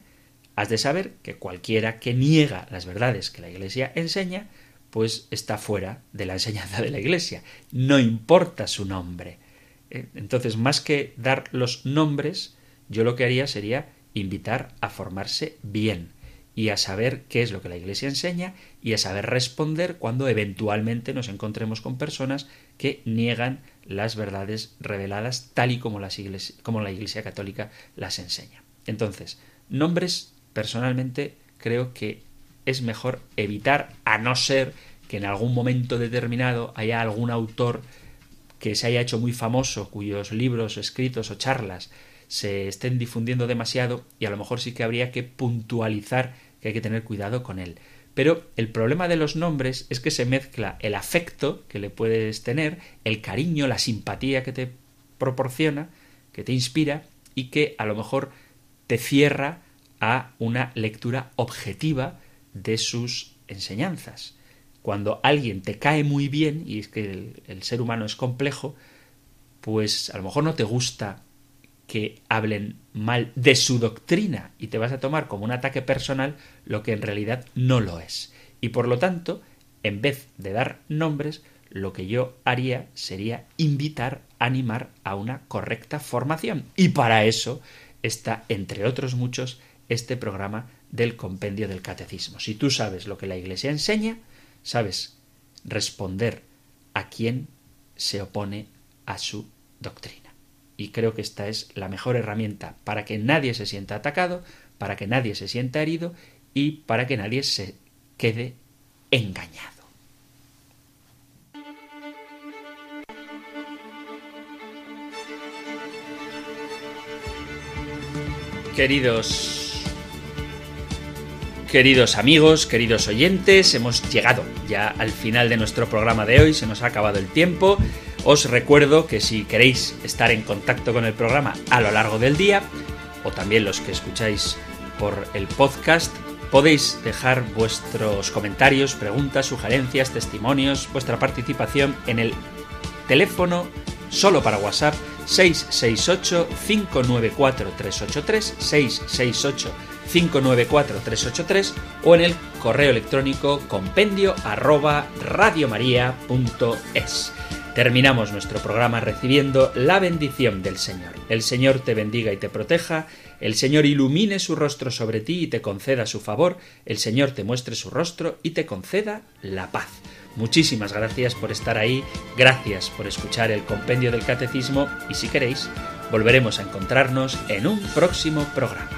has de saber que cualquiera que niega las verdades que la Iglesia enseña, pues está fuera de la enseñanza de la Iglesia. No importa su nombre. Eh, entonces, más que dar los nombres, yo lo que haría sería invitar a formarse bien y a saber qué es lo que la Iglesia enseña y a saber responder cuando eventualmente nos encontremos con personas que niegan las verdades reveladas tal y como, las como la Iglesia Católica las enseña. Entonces, nombres, personalmente, creo que es mejor evitar, a no ser que en algún momento determinado haya algún autor que se haya hecho muy famoso, cuyos libros, escritos o charlas se estén difundiendo demasiado y a lo mejor sí que habría que puntualizar que hay que tener cuidado con él. Pero el problema de los nombres es que se mezcla el afecto que le puedes tener, el cariño, la simpatía que te proporciona, que te inspira y que a lo mejor te cierra a una lectura objetiva de sus enseñanzas. Cuando alguien te cae muy bien, y es que el, ser humano es complejo, pues a lo mejor no te gusta que hablen mal de su doctrina y te vas a tomar como un ataque personal lo que en realidad no lo es. Y por lo tanto, en vez de dar nombres, lo que yo haría sería invitar, animar a una correcta formación. Y para eso está, entre otros muchos, este programa del compendio del catecismo. Si tú sabes lo que la Iglesia enseña, sabes responder a quien se opone a su doctrina. Y creo que esta es la mejor herramienta para que nadie se sienta atacado, para que nadie se sienta herido y para que nadie se quede engañado. Queridos Queridos amigos, queridos oyentes, hemos llegado ya al final de nuestro programa de hoy, se nos ha acabado el tiempo. Os recuerdo que si queréis estar en contacto con el programa a lo largo del día, o también los que escucháis por el podcast, podéis dejar vuestros comentarios, preguntas, sugerencias, testimonios, vuestra participación en el teléfono solo para WhatsApp 668 594 383 668 594-383 o en el correo electrónico compendio arroba. Terminamos nuestro programa recibiendo la bendición del Señor. El Señor te bendiga y te proteja, el Señor ilumine su rostro sobre ti y te conceda su favor, el Señor te muestre su rostro y te conceda la paz. Muchísimas gracias por estar ahí, gracias por escuchar el compendio del catecismo y si queréis, volveremos a encontrarnos en un próximo programa.